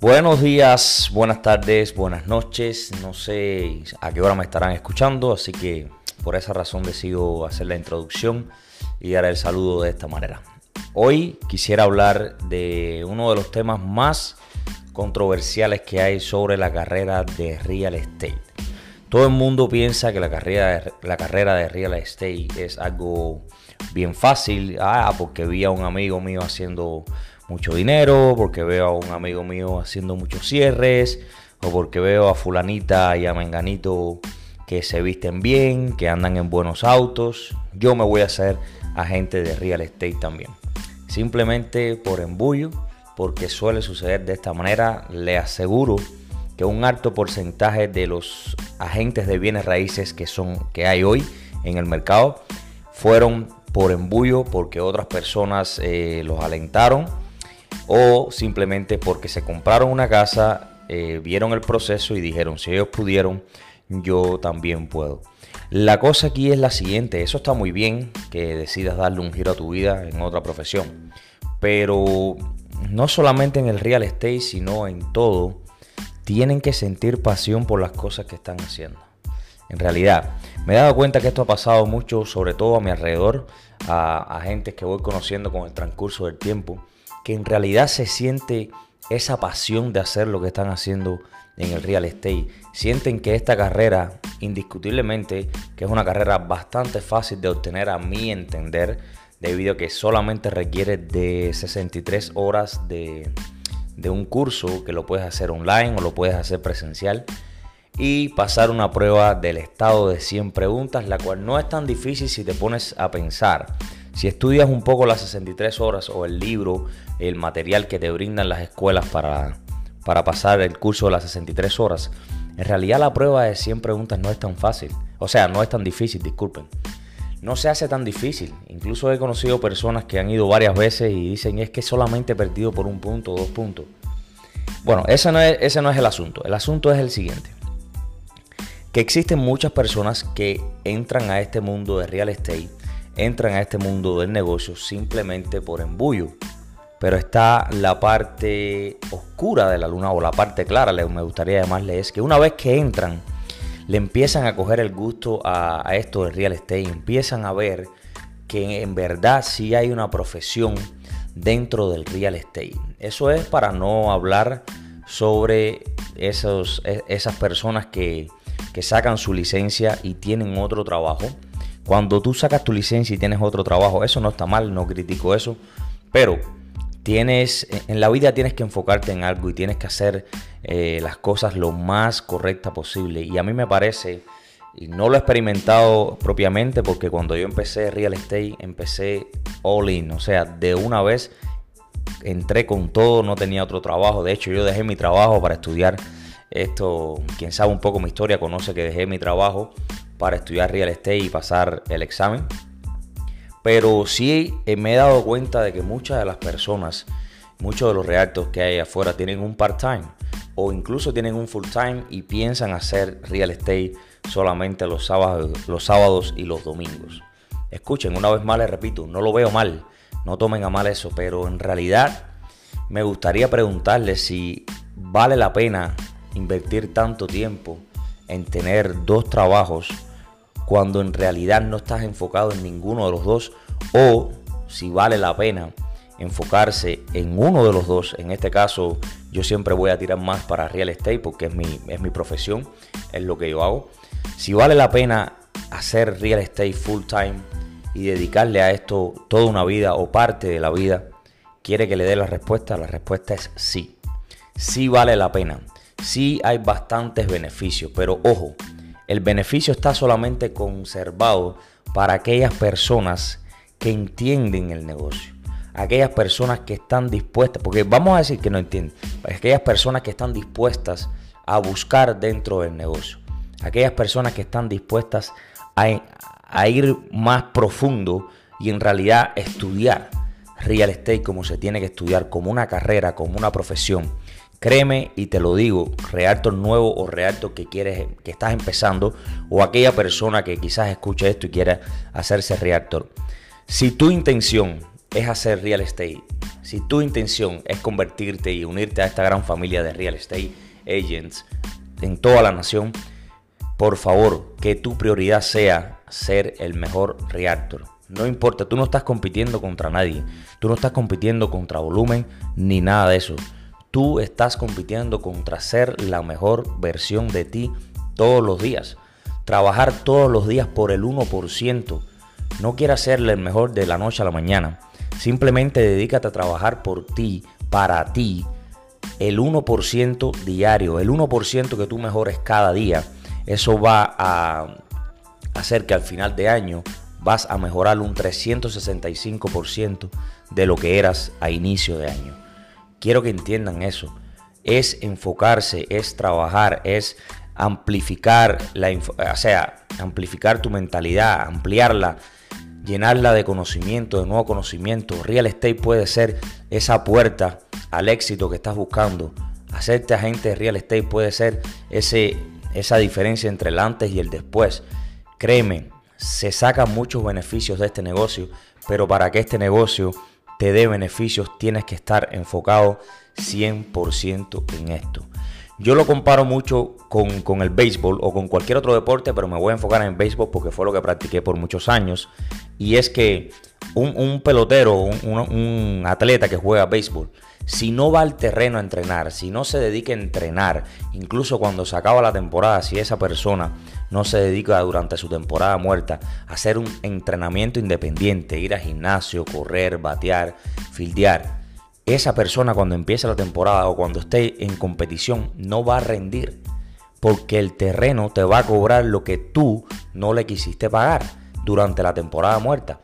Buenos días, buenas tardes, buenas noches. No sé a qué hora me estarán escuchando, así que por esa razón decido hacer la introducción y dar el saludo de esta manera. Hoy quisiera hablar de uno de los temas más controversiales que hay sobre la carrera de real estate. Todo el mundo piensa que la carrera de, la carrera de real estate es algo bien fácil, ah, porque vi a un amigo mío haciendo mucho dinero, porque veo a un amigo mío haciendo muchos cierres, o porque veo a fulanita y a menganito que se visten bien, que andan en buenos autos. Yo me voy a hacer agente de real estate también. Simplemente por embullo, porque suele suceder de esta manera, le aseguro que un alto porcentaje de los agentes de bienes raíces que son que hay hoy en el mercado fueron por embullo porque otras personas eh, los alentaron o simplemente porque se compraron una casa, eh, vieron el proceso y dijeron, si ellos pudieron, yo también puedo. La cosa aquí es la siguiente, eso está muy bien que decidas darle un giro a tu vida en otra profesión, pero no solamente en el real estate, sino en todo, tienen que sentir pasión por las cosas que están haciendo. En realidad, me he dado cuenta que esto ha pasado mucho, sobre todo a mi alrededor, a, a gente que voy conociendo con el transcurso del tiempo, que en realidad se siente esa pasión de hacer lo que están haciendo en el real estate. Sienten que esta carrera, indiscutiblemente, que es una carrera bastante fácil de obtener a mi entender, debido a que solamente requiere de 63 horas de, de un curso que lo puedes hacer online o lo puedes hacer presencial y pasar una prueba del estado de 100 preguntas, la cual no es tan difícil si te pones a pensar. Si estudias un poco las 63 horas o el libro, el material que te brindan las escuelas para, para pasar el curso de las 63 horas, en realidad la prueba de 100 preguntas no es tan fácil. O sea, no es tan difícil, disculpen. No se hace tan difícil. Incluso he conocido personas que han ido varias veces y dicen es que solamente he perdido por un punto o dos puntos. Bueno, ese no, es, ese no es el asunto. El asunto es el siguiente. Que existen muchas personas que entran a este mundo de real estate entran a este mundo del negocio simplemente por embullo. Pero está la parte oscura de la luna o la parte clara, me gustaría llamarle, es que una vez que entran, le empiezan a coger el gusto a, esto del real estate, empiezan a ver que en verdad sí hay una profesión dentro del real estate. Eso es para no hablar sobre esos, e, esas personas que, que sacan su licencia y tienen otro trabajo cuando tú sacas tu licencia y tienes otro trabajo, eso no está mal, no critico eso, pero tienes en la vida tienes que enfocarte en algo y tienes que hacer eh, las cosas lo más correcta posible. Y a mí me parece, y no lo he experimentado propiamente, porque cuando yo empecé real estate, empecé all in, o sea, de una vez entré con todo, no tenía otro trabajo. De hecho, yo dejé mi trabajo para estudiar esto. Quien sabe un poco mi historia conoce que dejé mi trabajo para estudiar real estate y pasar el examen. Pero sí eh, me he dado cuenta de que muchas de las personas, muchos de los realtos que hay afuera tienen un part-time o incluso tienen un full-time y piensan hacer real estate solamente los sábados, los sábados y los domingos. Escuchen, una vez más les repito, no lo veo mal, no tomen a mal eso, pero en realidad me gustaría preguntarles si vale la pena invertir tanto tiempo en tener dos trabajos cuando en realidad no estás enfocado en ninguno de los dos o si vale la pena enfocarse en uno de los dos. En este caso yo siempre voy a tirar más para real estate porque es mi, es mi profesión, es lo que yo hago. Si vale la pena hacer real estate full time y dedicarle a esto toda una vida o parte de la vida, ¿quiere que le dé la respuesta? La respuesta es sí. Sí vale la pena. Sí hay bastantes beneficios, pero ojo, el beneficio está solamente conservado para aquellas personas que entienden el negocio. Aquellas personas que están dispuestas, porque vamos a decir que no entienden, aquellas personas que están dispuestas a buscar dentro del negocio. Aquellas personas que están dispuestas a, a ir más profundo y en realidad estudiar real estate como se tiene que estudiar, como una carrera, como una profesión Créeme y te lo digo, realtor nuevo o realtor que quieres, que estás empezando, o aquella persona que quizás escuche esto y quiera hacerse realtor. Si tu intención es hacer real estate, si tu intención es convertirte y unirte a esta gran familia de real estate agents en toda la nación, por favor, que tu prioridad sea ser el mejor realtor. No importa, tú no estás compitiendo contra nadie, tú no estás compitiendo contra volumen ni nada de eso. Tú estás compitiendo contra ser la mejor versión de ti todos los días. Trabajar todos los días por el 1%. No quieras ser el mejor de la noche a la mañana. Simplemente dedícate a trabajar por ti, para ti, el 1% diario, el 1% que tú mejores cada día. Eso va a hacer que al final de año vas a mejorar un 365% de lo que eras a inicio de año. Quiero que entiendan eso. Es enfocarse, es trabajar, es amplificar la, sea, amplificar tu mentalidad, ampliarla, llenarla de conocimiento, de nuevo conocimiento. Real estate puede ser esa puerta al éxito que estás buscando. Hacerte agente de real estate puede ser ese, esa diferencia entre el antes y el después. Créeme, se sacan muchos beneficios de este negocio, pero para que este negocio te dé beneficios, tienes que estar enfocado 100% en esto. Yo lo comparo mucho con, el béisbol o con cualquier otro deporte, pero me voy a enfocar en béisbol porque fue lo que practiqué por muchos años. Y es que un, pelotero, un, un, atleta que juega béisbol, si no va al terreno a entrenar, si no se dedica a entrenar, incluso cuando se acaba la temporada, si esa persona no se dedica durante su temporada muerta a hacer un entrenamiento independiente, ir al gimnasio, correr, batear, fildear, esa persona cuando empiece la temporada o cuando esté en competición no va a rendir porque el terreno te va a cobrar lo que tú no le quisiste pagar durante la temporada muerta.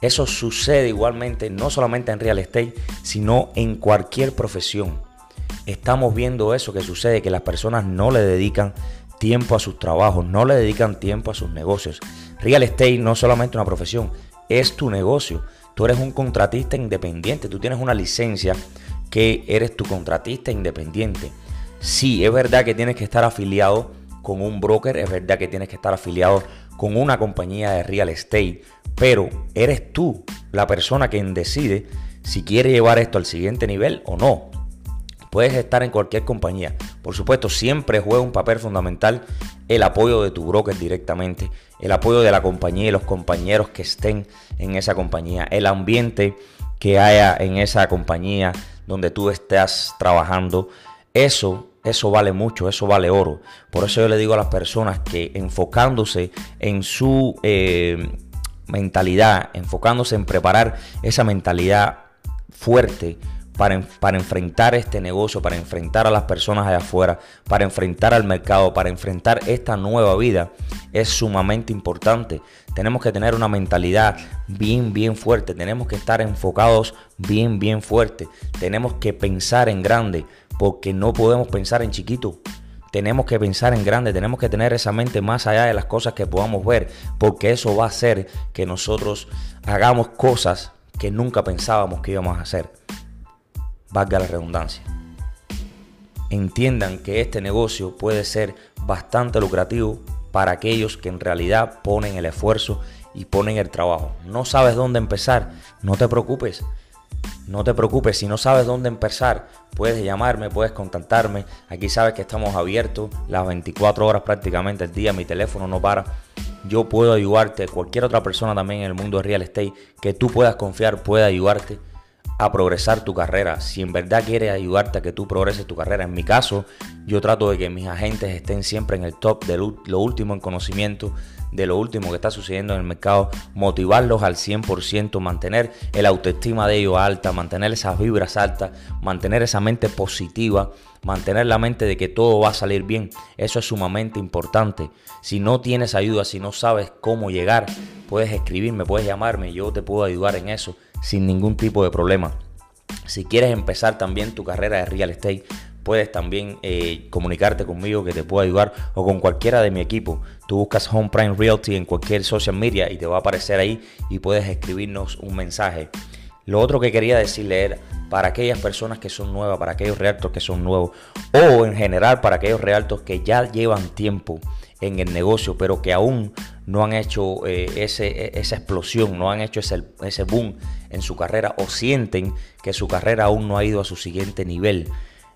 Eso sucede igualmente no solamente en real estate, sino en cualquier profesión. Estamos viendo eso que sucede, que las personas no le dedican tiempo a sus trabajos, no le dedican tiempo a sus negocios. Real estate no es solamente una profesión, es tu negocio. Tú eres un contratista independiente, tú tienes una licencia que eres tu contratista independiente. Sí, es verdad que tienes que estar afiliado con un broker, es verdad que tienes que estar afiliado con una compañía de real estate, pero eres tú la persona quien decide si quiere llevar esto al siguiente nivel o no. Puedes estar en cualquier compañía. Por supuesto, siempre juega un papel fundamental el apoyo de tu broker directamente, el apoyo de la compañía y los compañeros que estén en esa compañía, el ambiente que haya en esa compañía donde tú estás trabajando. Eso, eso vale mucho, eso vale oro. Por eso yo le digo a las personas que enfocándose en su eh, mentalidad, enfocándose en preparar esa mentalidad fuerte, para, enfrentar este negocio, para enfrentar a las personas allá afuera, para enfrentar al mercado, para enfrentar esta nueva vida, es sumamente importante. Tenemos que tener una mentalidad bien, bien fuerte. Tenemos que estar enfocados bien, bien fuerte. Tenemos que pensar en grande, porque no podemos pensar en chiquito. Tenemos que pensar en grande, tenemos que tener esa mente más allá de las cosas que podamos ver, porque eso va a hacer que nosotros hagamos cosas que nunca pensábamos que íbamos a hacer valga la redundancia. Entiendan que este negocio puede ser bastante lucrativo para aquellos que en realidad ponen el esfuerzo y ponen el trabajo. No sabes dónde empezar, no te preocupes. No te preocupes, si no sabes dónde empezar, puedes llamarme, puedes contactarme. Aquí sabes que estamos abiertos las 24 horas prácticamente el día, mi teléfono no para. Yo puedo ayudarte, cualquier otra persona también en el mundo de real estate que tú puedas confiar puede ayudarte a progresar tu carrera, si en verdad quieres ayudarte a que tú progreses tu carrera. En mi caso, yo trato de que mis agentes estén siempre en el top de lo último en conocimiento, de lo último que está sucediendo en el mercado, motivarlos al 100%, mantener el autoestima de ellos alta, mantener esas vibras altas, mantener esa mente positiva, mantener la mente de que todo va a salir bien. Eso es sumamente importante. Si no tienes ayuda, si no sabes cómo llegar, puedes escribirme, puedes llamarme, yo te puedo ayudar en eso sin ningún tipo de problema. Si quieres empezar también tu carrera de real estate, puedes también eh, comunicarte conmigo que te puedo ayudar o con cualquiera de mi equipo. Tú buscas Home Prime Realty en cualquier social media y te va a aparecer ahí y puedes escribirnos un mensaje. Lo otro que quería decirle era para aquellas personas que son nuevas, para aquellos realtos que son nuevos o en general para aquellos realtos que ya llevan tiempo en el negocio pero que aún no han hecho eh, e, esa explosión, no han hecho ese, ese boom en su carrera o sienten que su carrera aún no ha ido a su siguiente nivel.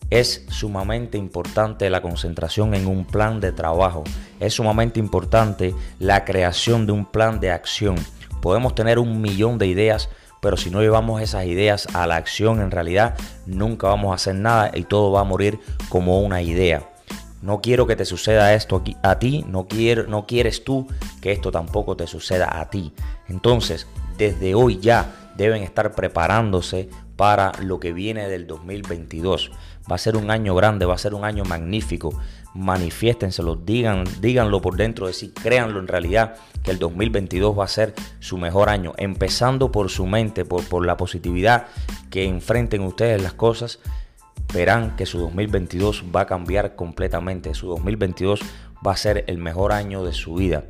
Es sumamente importante la concentración en un plan de trabajo. Es sumamente importante la creación de un plan de acción. Podemos tener un millón de ideas, pero si no llevamos esas ideas a la acción, en realidad nunca vamos a hacer nada y todo va a morir como una idea. No quiero que te suceda esto a ti, no, quiero, no quieres tú que esto tampoco te suceda a ti. Entonces, desde hoy ya deben estar preparándose para lo que viene del 2022. Va a ser un año grande, va a ser un año magnífico. Manifiéstenselo, digan, díganlo por dentro de sí, créanlo en realidad que el 2022 va a ser su mejor año. Empezando por su mente, por, por la positividad que enfrenten ustedes las cosas verán que su 2022 va a cambiar completamente. Su 2022 va a ser el mejor año de su vida.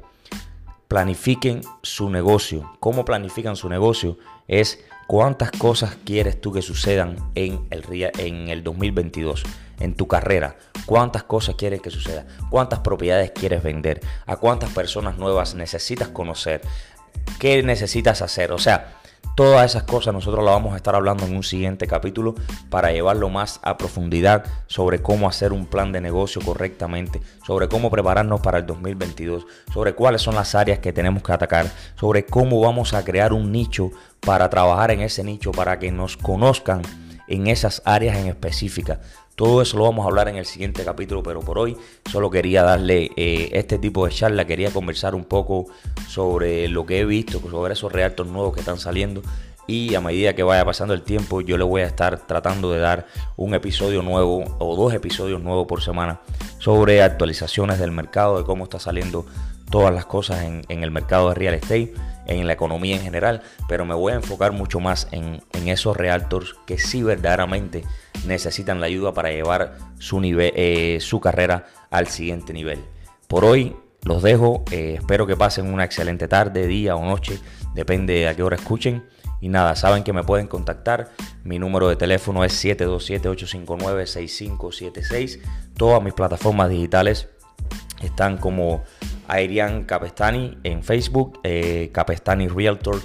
Planifiquen su negocio. ¿Cómo planifican su negocio? Es cuántas cosas quieres tú que sucedan en el, en el 2022, en tu carrera. ¿Cuántas cosas quieres que sucedan? ¿Cuántas propiedades quieres vender? ¿A cuántas personas nuevas necesitas conocer? ¿Qué necesitas hacer? O sea, Todas esas cosas nosotros las vamos a estar hablando en un siguiente capítulo para llevarlo más a profundidad sobre cómo hacer un plan de negocio correctamente, sobre cómo prepararnos para el 2022, sobre cuáles son las áreas que tenemos que atacar, sobre cómo vamos a crear un nicho para trabajar en ese nicho, para que nos conozcan en esas áreas en específica. Todo eso lo vamos a hablar en el siguiente capítulo, pero por hoy solo quería darle eh, este tipo de charla, quería conversar un poco sobre lo que he visto, sobre esos reactos nuevos que están saliendo. Y a medida que vaya pasando el tiempo yo le voy a estar tratando de dar un episodio nuevo o dos episodios nuevos por semana sobre actualizaciones del mercado, de cómo está saliendo todas las cosas en, el mercado de real estate, en la economía en general, pero me voy a enfocar mucho más en, esos realtors que sí verdaderamente necesitan la ayuda para llevar su, nivel, eh, su carrera al siguiente nivel. Por hoy los dejo, eh, espero que pasen una excelente tarde, día o noche, depende a qué hora escuchen. Y nada, saben que me pueden contactar. Mi número de teléfono es 727-859-6576. Todas mis plataformas digitales están como Airian Capestani en Facebook, eh, Capestani Realtor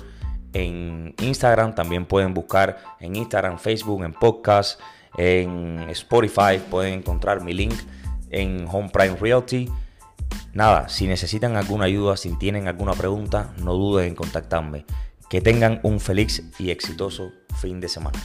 en Instagram. También pueden buscar en Instagram, Facebook, en podcast, en Spotify. Pueden encontrar mi link en Home Prime Realty. Nada, si necesitan alguna ayuda, si tienen alguna pregunta, no duden en contactarme. Que tengan un feliz y exitoso fin de semana.